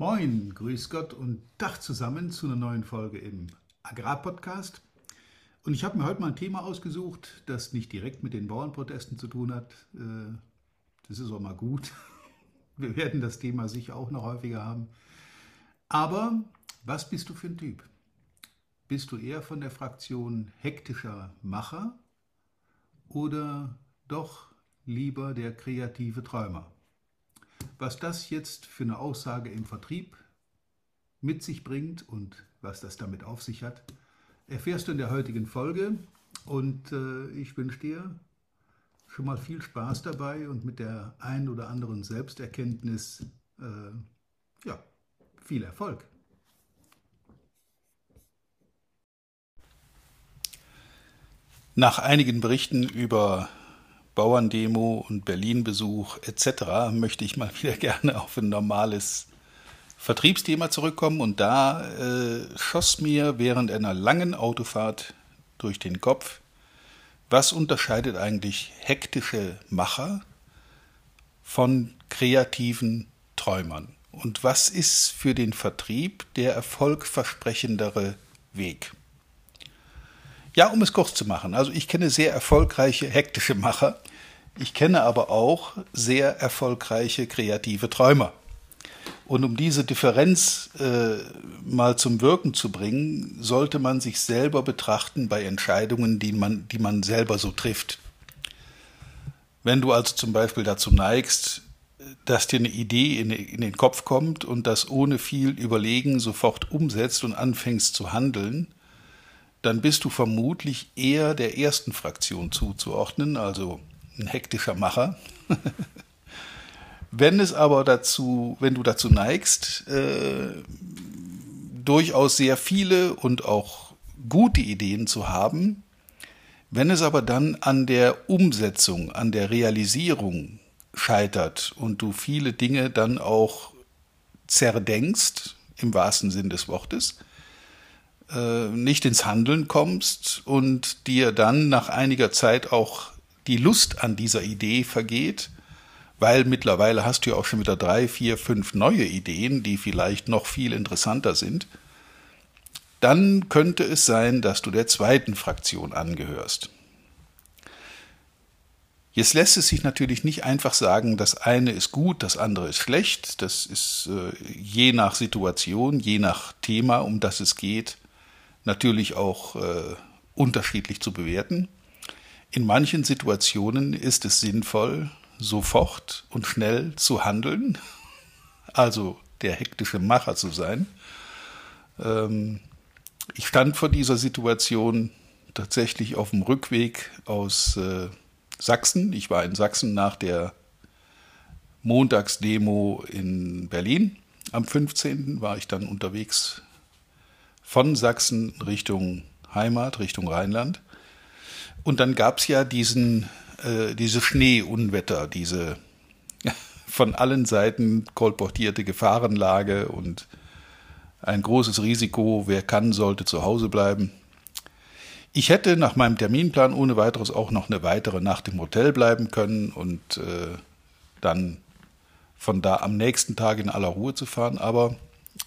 Moin, grüß Gott und Dach zusammen zu einer neuen Folge im Agrarpodcast. Und ich habe mir heute mal ein Thema ausgesucht, das nicht direkt mit den Bauernprotesten zu tun hat. Äh, das ist auch mal gut. Wir werden das Thema sicher auch noch häufiger haben. Aber was bist du für ein Typ? Bist du eher von der Fraktion hektischer Macher oder doch lieber der kreative Träumer? Was das jetzt für eine Aussage im Vertrieb mit sich bringt und was das damit auf sich hat, erfährst du in der heutigen Folge. Und äh, ich wünsche dir schon mal viel Spaß dabei und mit der ein oder anderen Selbsterkenntnis äh, ja, viel Erfolg. Nach einigen Berichten über Bauerndemo und Berlin-Besuch etc. möchte ich mal wieder gerne auf ein normales Vertriebsthema zurückkommen. Und da äh, schoss mir während einer langen Autofahrt durch den Kopf, was unterscheidet eigentlich hektische Macher von kreativen Träumern? Und was ist für den Vertrieb der erfolgversprechendere Weg? Ja, um es kurz zu machen. Also ich kenne sehr erfolgreiche hektische Macher. Ich kenne aber auch sehr erfolgreiche kreative Träumer. Und um diese Differenz äh, mal zum Wirken zu bringen, sollte man sich selber betrachten bei Entscheidungen, die man, die man selber so trifft. Wenn du also zum Beispiel dazu neigst, dass dir eine Idee in, in den Kopf kommt und das ohne viel Überlegen sofort umsetzt und anfängst zu handeln, dann bist du vermutlich eher der ersten Fraktion zuzuordnen, also ein hektischer Macher. wenn es aber dazu, wenn du dazu neigst, äh, durchaus sehr viele und auch gute Ideen zu haben, wenn es aber dann an der Umsetzung, an der Realisierung scheitert und du viele Dinge dann auch zerdenkst, im wahrsten Sinn des Wortes, äh, nicht ins Handeln kommst und dir dann nach einiger Zeit auch die Lust an dieser Idee vergeht, weil mittlerweile hast du ja auch schon wieder drei, vier, fünf neue Ideen, die vielleicht noch viel interessanter sind, dann könnte es sein, dass du der zweiten Fraktion angehörst. Jetzt lässt es sich natürlich nicht einfach sagen, das eine ist gut, das andere ist schlecht. Das ist äh, je nach Situation, je nach Thema, um das es geht, natürlich auch äh, unterschiedlich zu bewerten. In manchen Situationen ist es sinnvoll, sofort und schnell zu handeln, also der hektische Macher zu sein. Ähm, ich stand vor dieser Situation tatsächlich auf dem Rückweg aus äh, Sachsen. Ich war in Sachsen nach der Montagsdemo in Berlin. Am 15. war ich dann unterwegs von Sachsen Richtung Heimat, Richtung Rheinland. Und dann gab es ja diesen, äh, diese Schneeunwetter, diese von allen Seiten kolportierte Gefahrenlage und ein großes Risiko, wer kann, sollte zu Hause bleiben. Ich hätte nach meinem Terminplan ohne weiteres auch noch eine weitere Nacht im Hotel bleiben können und äh, dann von da am nächsten Tag in aller Ruhe zu fahren, aber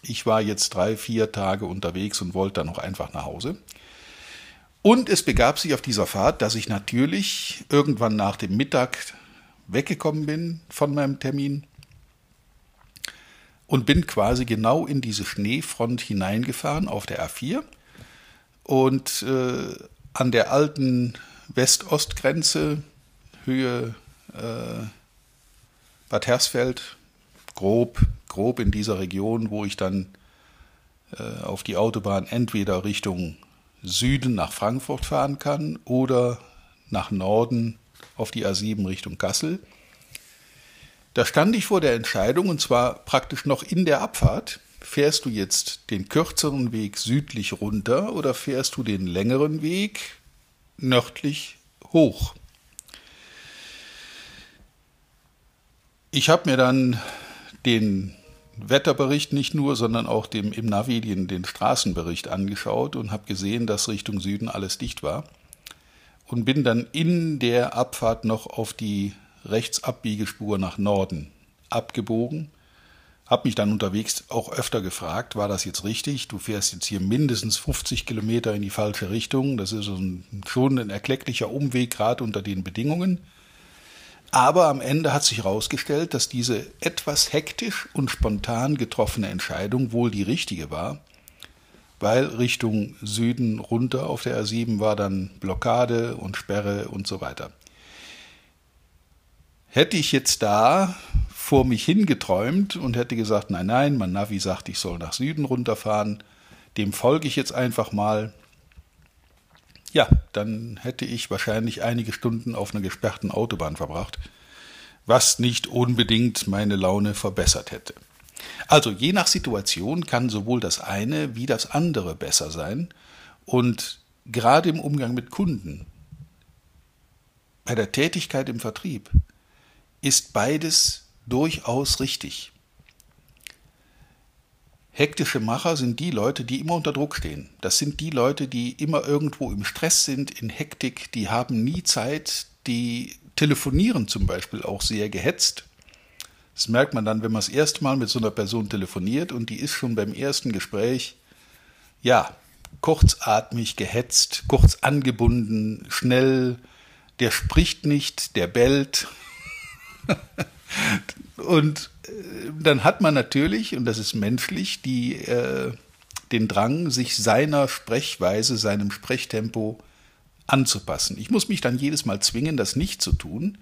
ich war jetzt drei, vier Tage unterwegs und wollte dann noch einfach nach Hause. Und es begab sich auf dieser Fahrt, dass ich natürlich irgendwann nach dem Mittag weggekommen bin von meinem Termin und bin quasi genau in diese Schneefront hineingefahren auf der A4 und äh, an der alten West-Ost-Grenze, Höhe äh, Bad Hersfeld, grob grob in dieser Region, wo ich dann äh, auf die Autobahn entweder Richtung Süden nach Frankfurt fahren kann oder nach Norden auf die A7 Richtung Kassel. Da stand ich vor der Entscheidung, und zwar praktisch noch in der Abfahrt, fährst du jetzt den kürzeren Weg südlich runter oder fährst du den längeren Weg nördlich hoch? Ich habe mir dann den Wetterbericht nicht nur, sondern auch dem, im Navi den, den Straßenbericht angeschaut und habe gesehen, dass Richtung Süden alles dicht war. Und bin dann in der Abfahrt noch auf die Rechtsabbiegespur nach Norden abgebogen. Habe mich dann unterwegs auch öfter gefragt, war das jetzt richtig? Du fährst jetzt hier mindestens 50 Kilometer in die falsche Richtung. Das ist schon ein erklecklicher Umweg, gerade unter den Bedingungen. Aber am Ende hat sich herausgestellt, dass diese etwas hektisch und spontan getroffene Entscheidung wohl die richtige war, weil Richtung Süden runter auf der R7 war dann Blockade und Sperre und so weiter. Hätte ich jetzt da vor mich hingeträumt und hätte gesagt, nein, nein, mein Navi sagt, ich soll nach Süden runterfahren, dem folge ich jetzt einfach mal, ja, dann hätte ich wahrscheinlich einige Stunden auf einer gesperrten Autobahn verbracht, was nicht unbedingt meine Laune verbessert hätte. Also je nach Situation kann sowohl das eine wie das andere besser sein und gerade im Umgang mit Kunden, bei der Tätigkeit im Vertrieb, ist beides durchaus richtig. Hektische Macher sind die Leute, die immer unter Druck stehen. Das sind die Leute, die immer irgendwo im Stress sind, in Hektik, die haben nie Zeit, die telefonieren zum Beispiel auch sehr gehetzt. Das merkt man dann, wenn man das erste Mal mit so einer Person telefoniert und die ist schon beim ersten Gespräch, ja, kurzatmig, gehetzt, kurz angebunden, schnell, der spricht nicht, der bellt. und äh, dann hat man natürlich, und das ist menschlich, die, äh, den Drang, sich seiner Sprechweise, seinem Sprechtempo anzupassen. Ich muss mich dann jedes Mal zwingen, das nicht zu tun,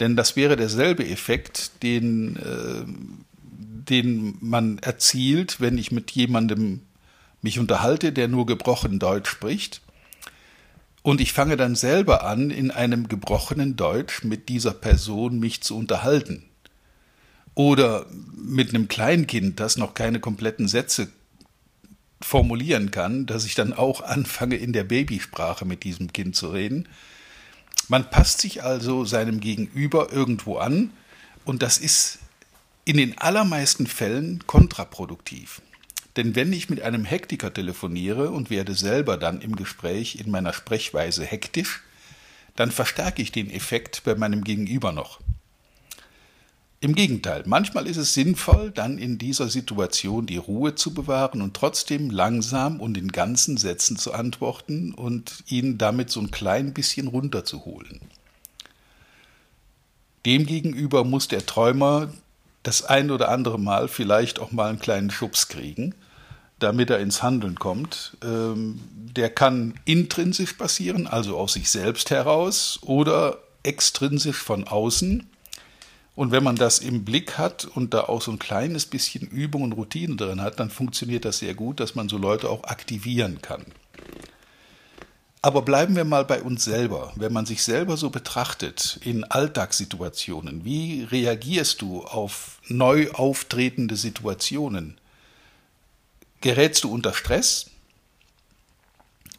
denn das wäre derselbe Effekt, den, äh, den man erzielt, wenn ich mit jemandem mich unterhalte, der nur gebrochen Deutsch spricht. Und ich fange dann selber an, in einem gebrochenen Deutsch mit dieser Person mich zu unterhalten. Oder mit einem Kleinkind, das noch keine kompletten Sätze formulieren kann, dass ich dann auch anfange, in der Babysprache mit diesem Kind zu reden. Man passt sich also seinem Gegenüber irgendwo an und das ist in den allermeisten Fällen kontraproduktiv. Denn wenn ich mit einem Hektiker telefoniere und werde selber dann im Gespräch in meiner Sprechweise hektisch, dann verstärke ich den Effekt bei meinem Gegenüber noch. Im Gegenteil, manchmal ist es sinnvoll, dann in dieser Situation die Ruhe zu bewahren und trotzdem langsam und in ganzen Sätzen zu antworten und ihn damit so ein klein bisschen runterzuholen. Demgegenüber muss der Träumer das ein oder andere Mal vielleicht auch mal einen kleinen Schubs kriegen, damit er ins Handeln kommt. Ähm, der kann intrinsisch passieren, also aus sich selbst heraus, oder extrinsisch von außen. Und wenn man das im Blick hat und da auch so ein kleines bisschen Übung und Routine drin hat, dann funktioniert das sehr gut, dass man so Leute auch aktivieren kann. Aber bleiben wir mal bei uns selber. Wenn man sich selber so betrachtet in Alltagssituationen, wie reagierst du auf neu auftretende Situationen? Gerätst du unter Stress?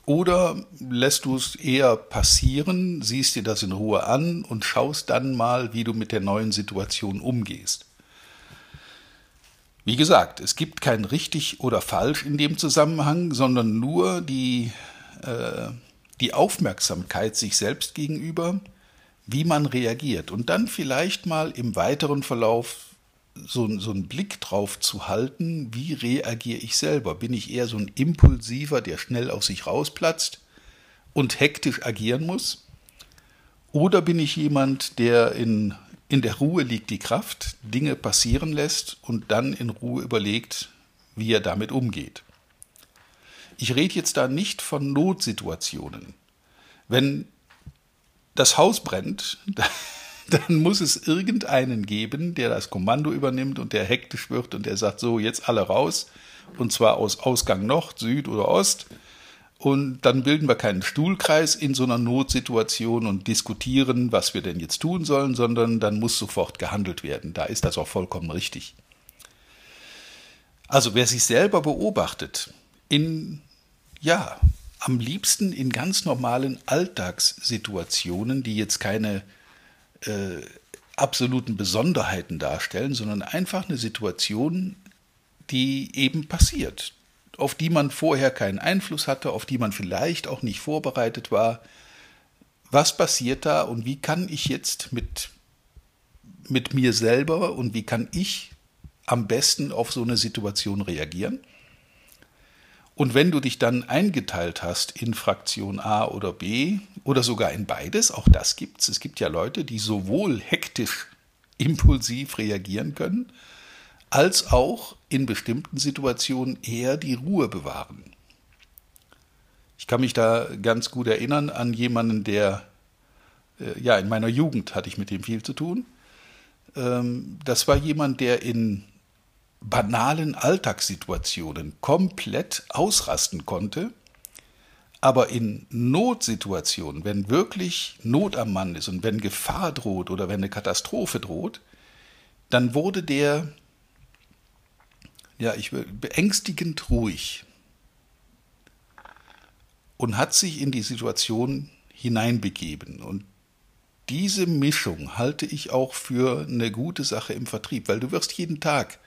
Oder lässt du es eher passieren, siehst dir das in Ruhe an und schaust dann mal, wie du mit der neuen Situation umgehst? Wie gesagt, es gibt kein richtig oder falsch in dem Zusammenhang, sondern nur die, äh, die Aufmerksamkeit sich selbst gegenüber, wie man reagiert und dann vielleicht mal im weiteren Verlauf so, so einen Blick drauf zu halten, wie reagiere ich selber? Bin ich eher so ein Impulsiver, der schnell auf sich rausplatzt und hektisch agieren muss? Oder bin ich jemand, der in, in der Ruhe liegt die Kraft, Dinge passieren lässt und dann in Ruhe überlegt, wie er damit umgeht? Ich rede jetzt da nicht von Notsituationen. Wenn das Haus brennt, dann muss es irgendeinen geben, der das Kommando übernimmt und der hektisch wird und der sagt, so, jetzt alle raus, und zwar aus Ausgang Nord, Süd oder Ost. Und dann bilden wir keinen Stuhlkreis in so einer Notsituation und diskutieren, was wir denn jetzt tun sollen, sondern dann muss sofort gehandelt werden. Da ist das auch vollkommen richtig. Also wer sich selber beobachtet, in, ja, am liebsten in ganz normalen Alltagssituationen, die jetzt keine äh, absoluten Besonderheiten darstellen, sondern einfach eine Situation, die eben passiert, auf die man vorher keinen Einfluss hatte, auf die man vielleicht auch nicht vorbereitet war. Was passiert da und wie kann ich jetzt mit, mit mir selber und wie kann ich am besten auf so eine Situation reagieren. Und wenn du dich dann eingeteilt hast in Fraktion A oder B oder sogar in beides, auch das gibt es. Es gibt ja Leute, die sowohl hektisch, impulsiv reagieren können, als auch in bestimmten Situationen eher die Ruhe bewahren. Ich kann mich da ganz gut erinnern an jemanden, der, äh, ja, in meiner Jugend hatte ich mit dem viel zu tun. Ähm, das war jemand, der in banalen Alltagssituationen komplett ausrasten konnte, aber in Notsituationen, wenn wirklich Not am Mann ist und wenn Gefahr droht oder wenn eine Katastrophe droht, dann wurde der, ja, ich beängstigend ruhig und hat sich in die Situation hineinbegeben. Und diese Mischung halte ich auch für eine gute Sache im Vertrieb, weil du wirst jeden Tag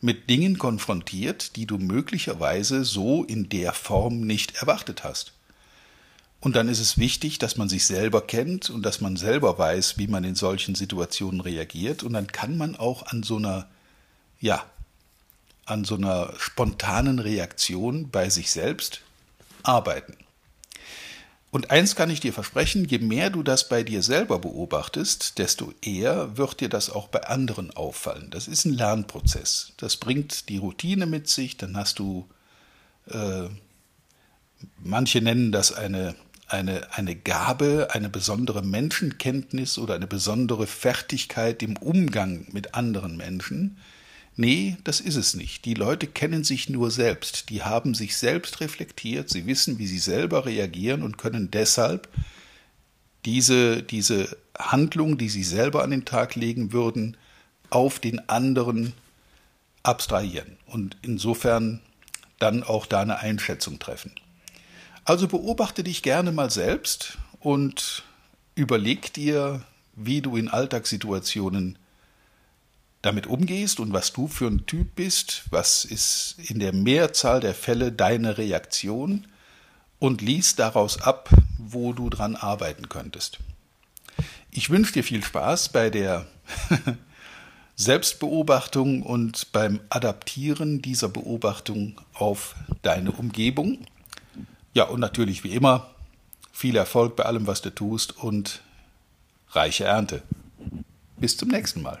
mit Dingen konfrontiert, die du möglicherweise so in der Form nicht erwartet hast. Und dann ist es wichtig, dass man sich selber kennt und dass man selber weiß, wie man in solchen Situationen reagiert. Und dann kann man auch an so einer, ja, an so einer spontanen Reaktion bei sich selbst arbeiten. Und eins kann ich dir versprechen, je mehr du das bei dir selber beobachtest, desto eher wird dir das auch bei anderen auffallen. Das ist ein Lernprozess. Das bringt die Routine mit sich, dann hast du, äh, manche nennen das eine, eine, eine Gabe, eine besondere Menschenkenntnis oder eine besondere Fertigkeit im Umgang mit anderen Menschen. Nee, das ist es nicht. Die Leute kennen sich nur selbst. Die haben sich selbst reflektiert. Sie wissen, wie sie selber reagieren und können deshalb diese, diese Handlung, die sie selber an den Tag legen würden, auf den anderen abstrahieren und insofern dann auch da eine Einschätzung treffen. Also beobachte dich gerne mal selbst und überleg dir, wie du in Alltagssituationen damit umgehst und was du für ein Typ bist, was ist in der Mehrzahl der Fälle deine Reaktion und liest daraus ab, wo du dran arbeiten könntest. Ich wünsche dir viel Spaß bei der Selbstbeobachtung und beim Adaptieren dieser Beobachtung auf deine Umgebung. Ja, und natürlich wie immer viel Erfolg bei allem, was du tust und reiche Ernte. Bis zum nächsten Mal.